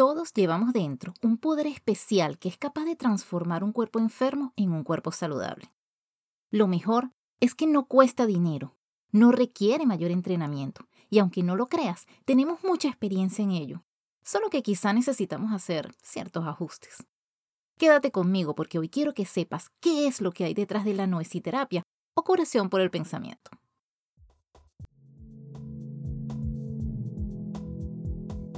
Todos llevamos dentro un poder especial que es capaz de transformar un cuerpo enfermo en un cuerpo saludable. Lo mejor es que no cuesta dinero, no requiere mayor entrenamiento y aunque no lo creas, tenemos mucha experiencia en ello, solo que quizá necesitamos hacer ciertos ajustes. Quédate conmigo porque hoy quiero que sepas qué es lo que hay detrás de la noesiterapia o curación por el pensamiento.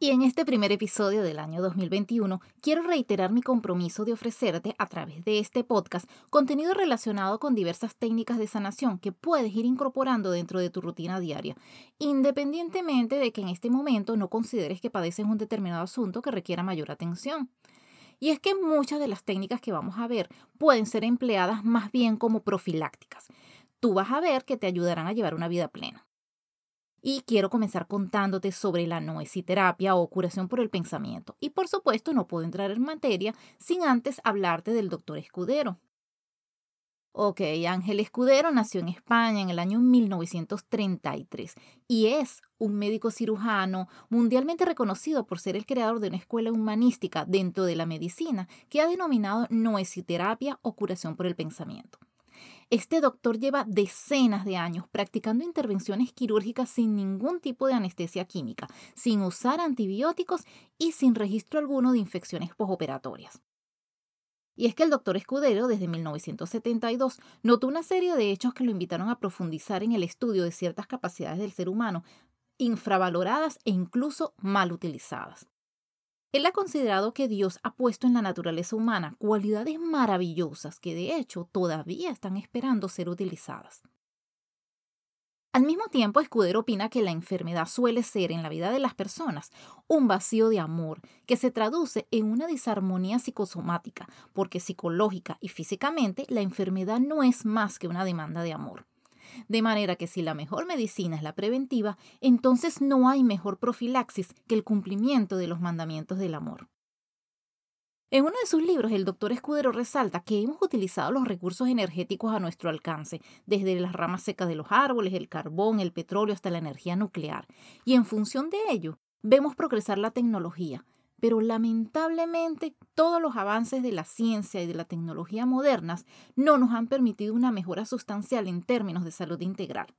Y en este primer episodio del año 2021 quiero reiterar mi compromiso de ofrecerte a través de este podcast contenido relacionado con diversas técnicas de sanación que puedes ir incorporando dentro de tu rutina diaria, independientemente de que en este momento no consideres que padeces un determinado asunto que requiera mayor atención. Y es que muchas de las técnicas que vamos a ver pueden ser empleadas más bien como profilácticas. Tú vas a ver que te ayudarán a llevar una vida plena. Y quiero comenzar contándote sobre la noesiterapia o curación por el pensamiento. Y por supuesto no puedo entrar en materia sin antes hablarte del doctor Escudero. Ok, Ángel Escudero nació en España en el año 1933 y es un médico cirujano mundialmente reconocido por ser el creador de una escuela humanística dentro de la medicina que ha denominado noesiterapia o curación por el pensamiento. Este doctor lleva decenas de años practicando intervenciones quirúrgicas sin ningún tipo de anestesia química, sin usar antibióticos y sin registro alguno de infecciones postoperatorias. Y es que el doctor Escudero, desde 1972, notó una serie de hechos que lo invitaron a profundizar en el estudio de ciertas capacidades del ser humano, infravaloradas e incluso mal utilizadas. Él ha considerado que Dios ha puesto en la naturaleza humana cualidades maravillosas que de hecho todavía están esperando ser utilizadas. Al mismo tiempo, Escudero opina que la enfermedad suele ser en la vida de las personas un vacío de amor que se traduce en una disarmonía psicosomática, porque psicológica y físicamente la enfermedad no es más que una demanda de amor. De manera que si la mejor medicina es la preventiva, entonces no hay mejor profilaxis que el cumplimiento de los mandamientos del amor. En uno de sus libros, el doctor Escudero resalta que hemos utilizado los recursos energéticos a nuestro alcance, desde las ramas secas de los árboles, el carbón, el petróleo hasta la energía nuclear, y en función de ello, vemos progresar la tecnología, pero lamentablemente todos los avances de la ciencia y de la tecnología modernas no nos han permitido una mejora sustancial en términos de salud integral.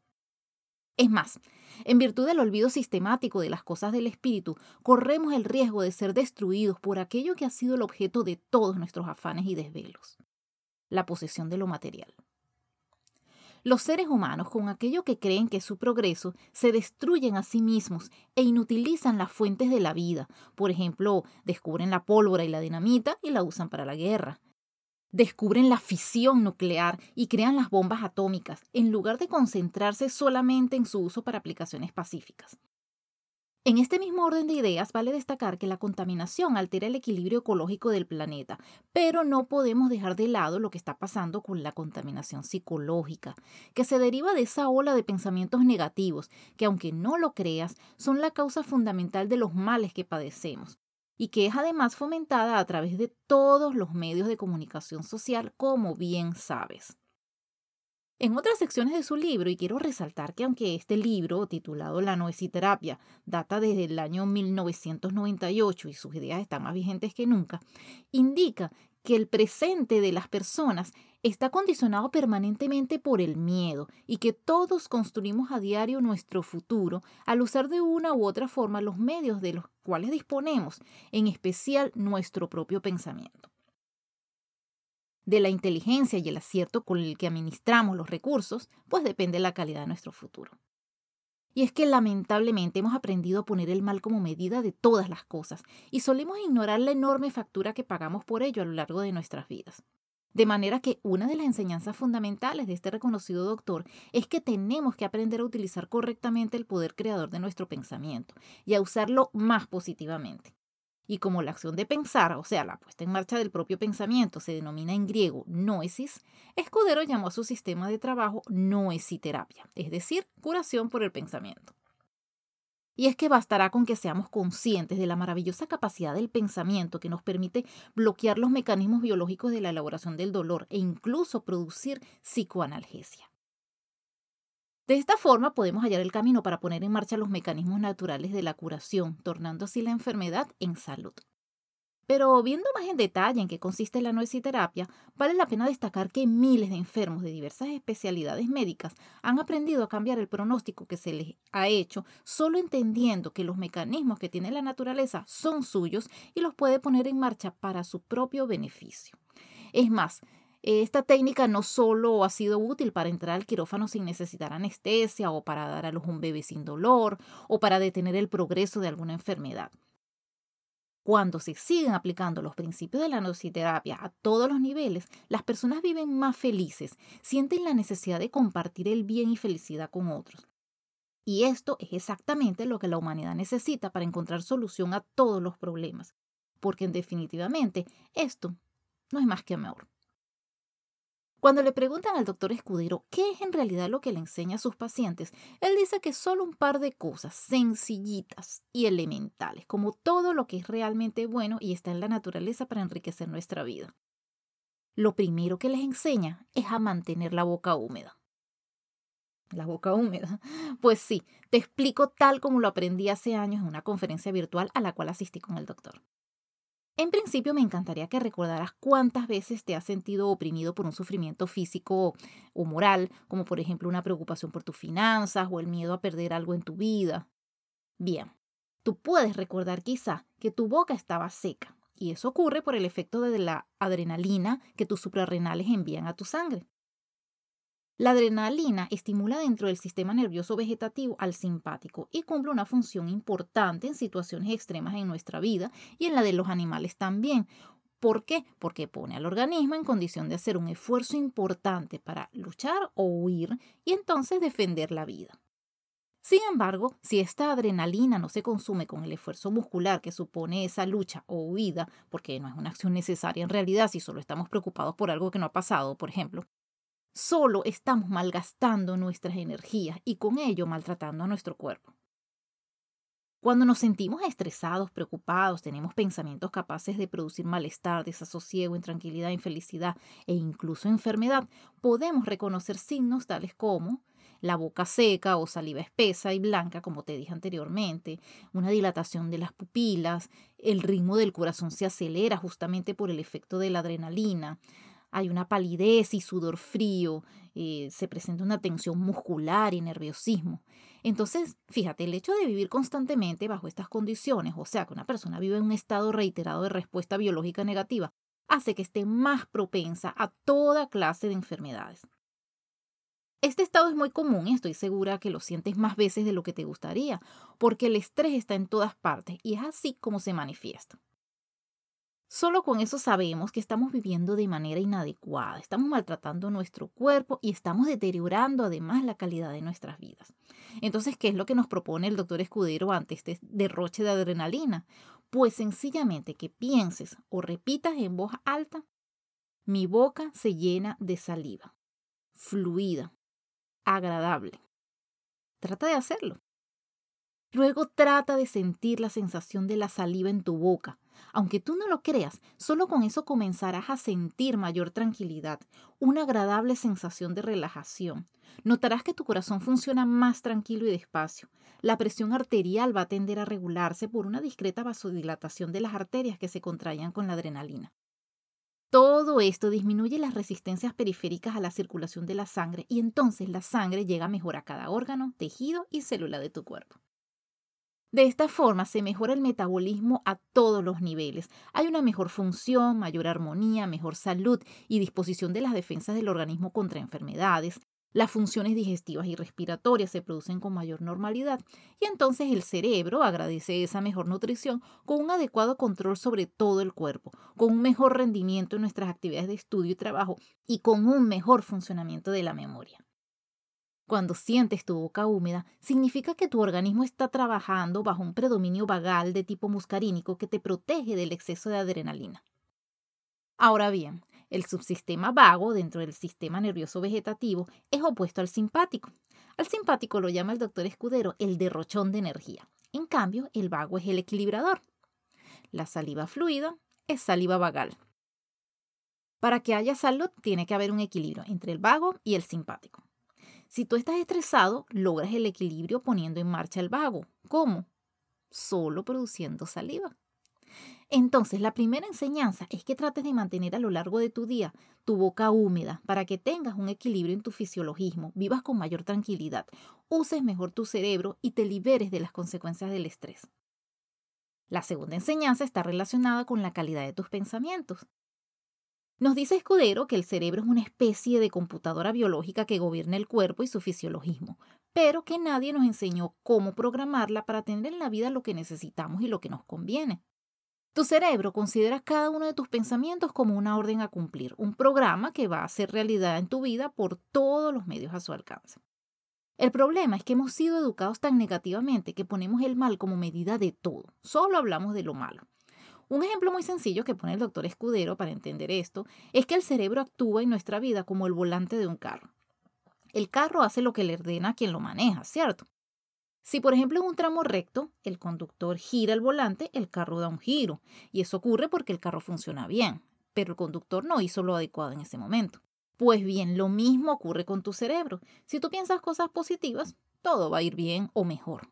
Es más, en virtud del olvido sistemático de las cosas del espíritu, corremos el riesgo de ser destruidos por aquello que ha sido el objeto de todos nuestros afanes y desvelos, la posesión de lo material. Los seres humanos, con aquello que creen que es su progreso, se destruyen a sí mismos e inutilizan las fuentes de la vida. Por ejemplo, descubren la pólvora y la dinamita y la usan para la guerra. Descubren la fisión nuclear y crean las bombas atómicas, en lugar de concentrarse solamente en su uso para aplicaciones pacíficas. En este mismo orden de ideas, vale destacar que la contaminación altera el equilibrio ecológico del planeta, pero no podemos dejar de lado lo que está pasando con la contaminación psicológica, que se deriva de esa ola de pensamientos negativos, que aunque no lo creas, son la causa fundamental de los males que padecemos, y que es además fomentada a través de todos los medios de comunicación social, como bien sabes. En otras secciones de su libro, y quiero resaltar que aunque este libro, titulado La noesiterapia, data desde el año 1998 y sus ideas están más vigentes que nunca, indica que el presente de las personas está condicionado permanentemente por el miedo y que todos construimos a diario nuestro futuro al usar de una u otra forma los medios de los cuales disponemos, en especial nuestro propio pensamiento de la inteligencia y el acierto con el que administramos los recursos, pues depende la calidad de nuestro futuro. Y es que lamentablemente hemos aprendido a poner el mal como medida de todas las cosas y solemos ignorar la enorme factura que pagamos por ello a lo largo de nuestras vidas. De manera que una de las enseñanzas fundamentales de este reconocido doctor es que tenemos que aprender a utilizar correctamente el poder creador de nuestro pensamiento y a usarlo más positivamente. Y como la acción de pensar, o sea, la puesta en marcha del propio pensamiento, se denomina en griego noesis, Escudero llamó a su sistema de trabajo noesiterapia, es decir, curación por el pensamiento. Y es que bastará con que seamos conscientes de la maravillosa capacidad del pensamiento que nos permite bloquear los mecanismos biológicos de la elaboración del dolor e incluso producir psicoanalgesia. De esta forma podemos hallar el camino para poner en marcha los mecanismos naturales de la curación, tornando así la enfermedad en salud. Pero viendo más en detalle en qué consiste la noesiterapia, vale la pena destacar que miles de enfermos de diversas especialidades médicas han aprendido a cambiar el pronóstico que se les ha hecho solo entendiendo que los mecanismos que tiene la naturaleza son suyos y los puede poner en marcha para su propio beneficio. Es más, esta técnica no solo ha sido útil para entrar al quirófano sin necesitar anestesia o para dar a luz un bebé sin dolor o para detener el progreso de alguna enfermedad. Cuando se siguen aplicando los principios de la nociterapia a todos los niveles, las personas viven más felices, sienten la necesidad de compartir el bien y felicidad con otros. Y esto es exactamente lo que la humanidad necesita para encontrar solución a todos los problemas, porque en definitivamente esto no es más que amor. Cuando le preguntan al doctor Escudero qué es en realidad lo que le enseña a sus pacientes, él dice que solo un par de cosas sencillitas y elementales, como todo lo que es realmente bueno y está en la naturaleza para enriquecer nuestra vida. Lo primero que les enseña es a mantener la boca húmeda. La boca húmeda. Pues sí, te explico tal como lo aprendí hace años en una conferencia virtual a la cual asistí con el doctor. En principio me encantaría que recordaras cuántas veces te has sentido oprimido por un sufrimiento físico o moral, como por ejemplo una preocupación por tus finanzas o el miedo a perder algo en tu vida. Bien, tú puedes recordar quizá que tu boca estaba seca, y eso ocurre por el efecto de la adrenalina que tus suprarrenales envían a tu sangre. La adrenalina estimula dentro del sistema nervioso vegetativo al simpático y cumple una función importante en situaciones extremas en nuestra vida y en la de los animales también. ¿Por qué? Porque pone al organismo en condición de hacer un esfuerzo importante para luchar o huir y entonces defender la vida. Sin embargo, si esta adrenalina no se consume con el esfuerzo muscular que supone esa lucha o huida, porque no es una acción necesaria en realidad si solo estamos preocupados por algo que no ha pasado, por ejemplo, Solo estamos malgastando nuestras energías y con ello maltratando a nuestro cuerpo. Cuando nos sentimos estresados, preocupados, tenemos pensamientos capaces de producir malestar, desasosiego, intranquilidad, infelicidad e incluso enfermedad, podemos reconocer signos tales como la boca seca o saliva espesa y blanca, como te dije anteriormente, una dilatación de las pupilas, el ritmo del corazón se acelera justamente por el efecto de la adrenalina, hay una palidez y sudor frío, eh, se presenta una tensión muscular y nerviosismo. Entonces, fíjate, el hecho de vivir constantemente bajo estas condiciones, o sea, que una persona vive en un estado reiterado de respuesta biológica negativa, hace que esté más propensa a toda clase de enfermedades. Este estado es muy común y estoy segura que lo sientes más veces de lo que te gustaría, porque el estrés está en todas partes y es así como se manifiesta. Solo con eso sabemos que estamos viviendo de manera inadecuada, estamos maltratando nuestro cuerpo y estamos deteriorando además la calidad de nuestras vidas. Entonces, ¿qué es lo que nos propone el doctor Escudero ante este derroche de adrenalina? Pues sencillamente que pienses o repitas en voz alta, mi boca se llena de saliva, fluida, agradable. Trata de hacerlo. Luego trata de sentir la sensación de la saliva en tu boca. Aunque tú no lo creas, solo con eso comenzarás a sentir mayor tranquilidad, una agradable sensación de relajación. Notarás que tu corazón funciona más tranquilo y despacio. La presión arterial va a tender a regularse por una discreta vasodilatación de las arterias que se contraían con la adrenalina. Todo esto disminuye las resistencias periféricas a la circulación de la sangre y entonces la sangre llega mejor a cada órgano, tejido y célula de tu cuerpo. De esta forma se mejora el metabolismo a todos los niveles. Hay una mejor función, mayor armonía, mejor salud y disposición de las defensas del organismo contra enfermedades. Las funciones digestivas y respiratorias se producen con mayor normalidad y entonces el cerebro agradece esa mejor nutrición con un adecuado control sobre todo el cuerpo, con un mejor rendimiento en nuestras actividades de estudio y trabajo y con un mejor funcionamiento de la memoria. Cuando sientes tu boca húmeda, significa que tu organismo está trabajando bajo un predominio vagal de tipo muscarínico que te protege del exceso de adrenalina. Ahora bien, el subsistema vago dentro del sistema nervioso vegetativo es opuesto al simpático. Al simpático lo llama el doctor Escudero el derrochón de energía. En cambio, el vago es el equilibrador. La saliva fluida es saliva vagal. Para que haya salud tiene que haber un equilibrio entre el vago y el simpático. Si tú estás estresado, logras el equilibrio poniendo en marcha el vago. ¿Cómo? Solo produciendo saliva. Entonces, la primera enseñanza es que trates de mantener a lo largo de tu día tu boca húmeda para que tengas un equilibrio en tu fisiologismo, vivas con mayor tranquilidad, uses mejor tu cerebro y te liberes de las consecuencias del estrés. La segunda enseñanza está relacionada con la calidad de tus pensamientos. Nos dice Escudero que el cerebro es una especie de computadora biológica que gobierna el cuerpo y su fisiologismo, pero que nadie nos enseñó cómo programarla para tener en la vida lo que necesitamos y lo que nos conviene. Tu cerebro considera cada uno de tus pensamientos como una orden a cumplir, un programa que va a hacer realidad en tu vida por todos los medios a su alcance. El problema es que hemos sido educados tan negativamente que ponemos el mal como medida de todo, solo hablamos de lo malo. Un ejemplo muy sencillo que pone el doctor Escudero para entender esto es que el cerebro actúa en nuestra vida como el volante de un carro. El carro hace lo que le ordena a quien lo maneja, ¿cierto? Si por ejemplo en un tramo recto el conductor gira el volante, el carro da un giro, y eso ocurre porque el carro funciona bien, pero el conductor no hizo lo adecuado en ese momento. Pues bien, lo mismo ocurre con tu cerebro. Si tú piensas cosas positivas, todo va a ir bien o mejor.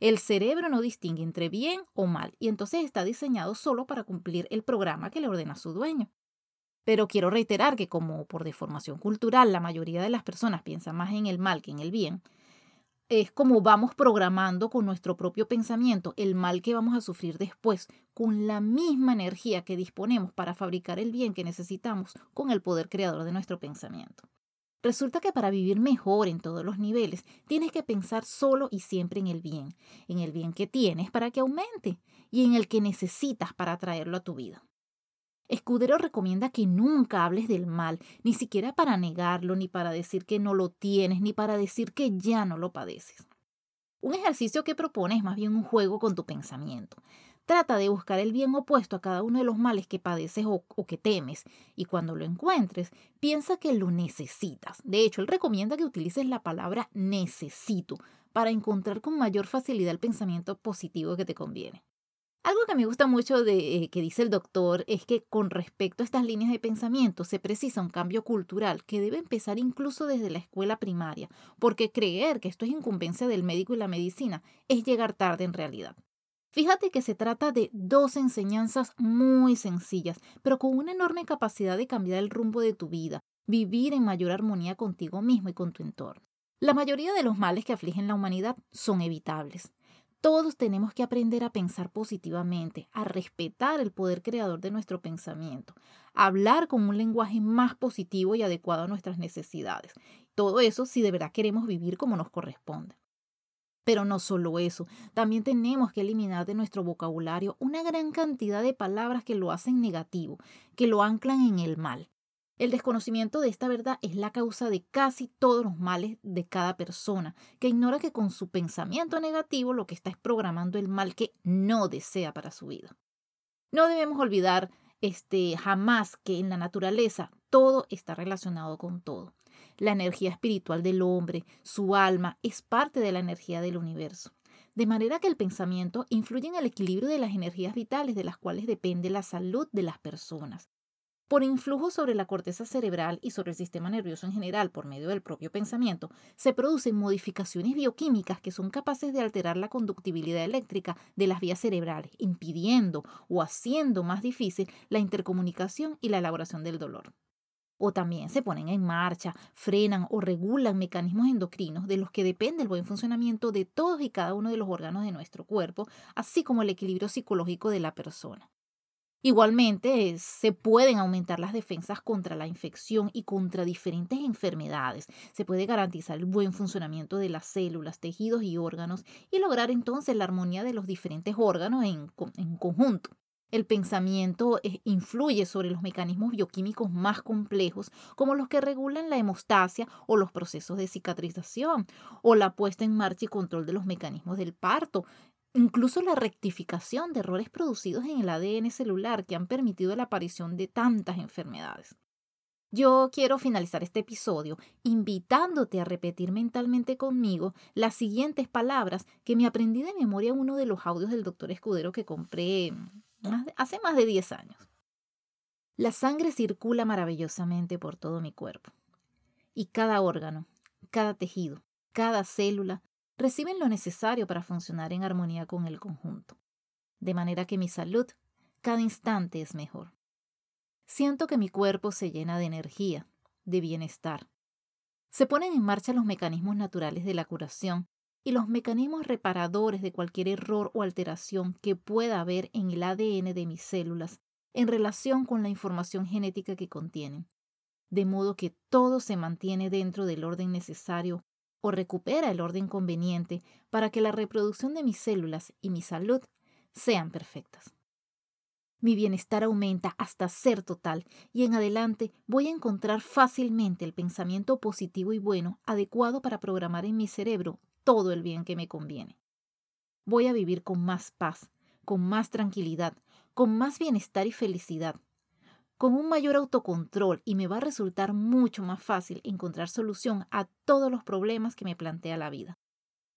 El cerebro no distingue entre bien o mal y entonces está diseñado solo para cumplir el programa que le ordena su dueño. Pero quiero reiterar que como por deformación cultural la mayoría de las personas piensan más en el mal que en el bien, es como vamos programando con nuestro propio pensamiento el mal que vamos a sufrir después, con la misma energía que disponemos para fabricar el bien que necesitamos con el poder creador de nuestro pensamiento. Resulta que para vivir mejor en todos los niveles, tienes que pensar solo y siempre en el bien, en el bien que tienes para que aumente y en el que necesitas para traerlo a tu vida. Escudero recomienda que nunca hables del mal, ni siquiera para negarlo, ni para decir que no lo tienes, ni para decir que ya no lo padeces. Un ejercicio que propone es más bien un juego con tu pensamiento. Trata de buscar el bien opuesto a cada uno de los males que padeces o, que temes, y cuando lo encuentres, piensa que lo necesitas. De hecho, él recomienda que utilices la palabra necesito para encontrar con mayor facilidad el pensamiento positivo que te conviene. Algo que me gusta mucho de eh, que dice el doctor es que con respecto a estas líneas de pensamiento se precisa un cambio cultural que debe empezar incluso desde la escuela primaria, porque creer que esto es incumbencia del médico y la medicina es llegar tarde en realidad. Fíjate que se trata de dos enseñanzas muy sencillas, pero con una enorme capacidad de cambiar el rumbo de tu vida, vivir en mayor armonía contigo mismo y con tu entorno. La mayoría de los males que afligen la humanidad son evitables. Todos tenemos que aprender a pensar positivamente, a respetar el poder creador de nuestro pensamiento, a hablar con un lenguaje más positivo y adecuado a nuestras necesidades. Todo eso si de verdad queremos vivir como nos corresponde. Pero no solo eso, también tenemos que eliminar de nuestro vocabulario una gran cantidad de palabras que lo hacen negativo, que lo anclan en el mal. El desconocimiento de esta verdad es la causa de casi todos los males de cada persona, que ignora que con su pensamiento negativo lo que está es programando el mal que no desea para su vida. No debemos olvidar este jamás que en la naturaleza todo está relacionado con todo. La energía espiritual del hombre, su alma, es parte de la energía del universo. De manera que el pensamiento influye en el equilibrio de las energías vitales de las cuales depende la salud de las personas. Por influjo sobre la corteza cerebral y sobre el sistema nervioso en general por medio del propio pensamiento, se producen modificaciones bioquímicas que son capaces de alterar la conductibilidad eléctrica de las vías cerebrales, impidiendo o haciendo más difícil la intercomunicación y la elaboración del dolor o también se ponen en marcha, frenan o regulan mecanismos endocrinos de los que depende el buen funcionamiento de todos y cada uno de los órganos de nuestro cuerpo, así como el equilibrio psicológico de la persona. Igualmente, se pueden aumentar las defensas contra la infección y contra diferentes enfermedades. Se puede garantizar el buen funcionamiento de las células, tejidos y órganos y lograr entonces la armonía de los diferentes órganos en, conjunto. El pensamiento eh, influye sobre los mecanismos bioquímicos más complejos, como los que regulan la hemostasia o los procesos de cicatrización, o la puesta en marcha y control de los mecanismos del parto, incluso la rectificación de errores producidos en el ADN celular que han permitido la aparición de tantas enfermedades. Yo quiero finalizar este episodio invitándote a repetir mentalmente conmigo las siguientes palabras que me aprendí de memoria en uno de los audios del doctor Escudero que compré hace más de 10 años. La sangre circula maravillosamente por todo mi cuerpo. Y cada órgano, cada tejido, cada célula reciben lo necesario para funcionar en armonía con el conjunto. De manera que mi salud cada instante es mejor. Siento que mi cuerpo se llena de energía, de bienestar. Se ponen en marcha los mecanismos naturales de la curación y los mecanismos reparadores de cualquier error o alteración que pueda haber en el ADN de mis células en relación con la información genética que contienen, de modo que todo se mantiene dentro del orden necesario o recupera el orden conveniente para que la reproducción de mis células y mi salud sean perfectas. Mi bienestar aumenta hasta ser total y en adelante voy a encontrar fácilmente el pensamiento positivo y bueno adecuado para programar en mi cerebro todo el bien que me conviene. Voy a vivir con más paz, con más tranquilidad, con más bienestar y felicidad, con un mayor autocontrol y me va a resultar mucho más fácil encontrar solución a todos los problemas que me plantea la vida.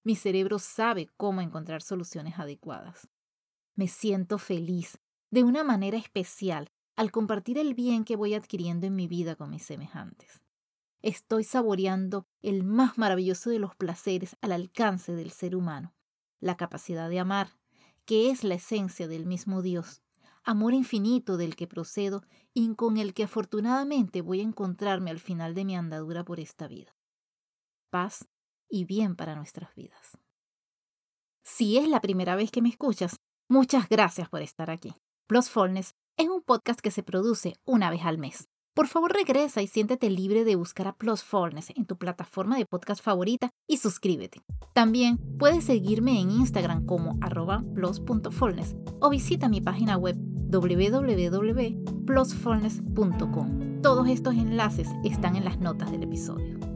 Mi cerebro sabe cómo encontrar soluciones adecuadas. Me siento feliz, de una manera especial, al compartir el bien que voy adquiriendo en mi vida con mis semejantes estoy saboreando el más maravilloso de los placeres al alcance del ser humano, la capacidad de amar, que es la esencia del mismo Dios, amor infinito del que procedo y con el que afortunadamente voy a encontrarme al final de mi andadura por esta vida. Paz y bien para nuestras vidas. Si es la primera vez que me escuchas, muchas gracias por estar aquí. Plusfulness es un podcast que se produce una vez al mes. Por favor regresa y siéntete libre de buscar a Plusfulness en tu plataforma de podcast favorita y suscríbete. También puedes seguirme en Instagram como arroba plus.fulness o visita mi página web www.plusfulness.com. Todos estos enlaces están en las notas del episodio.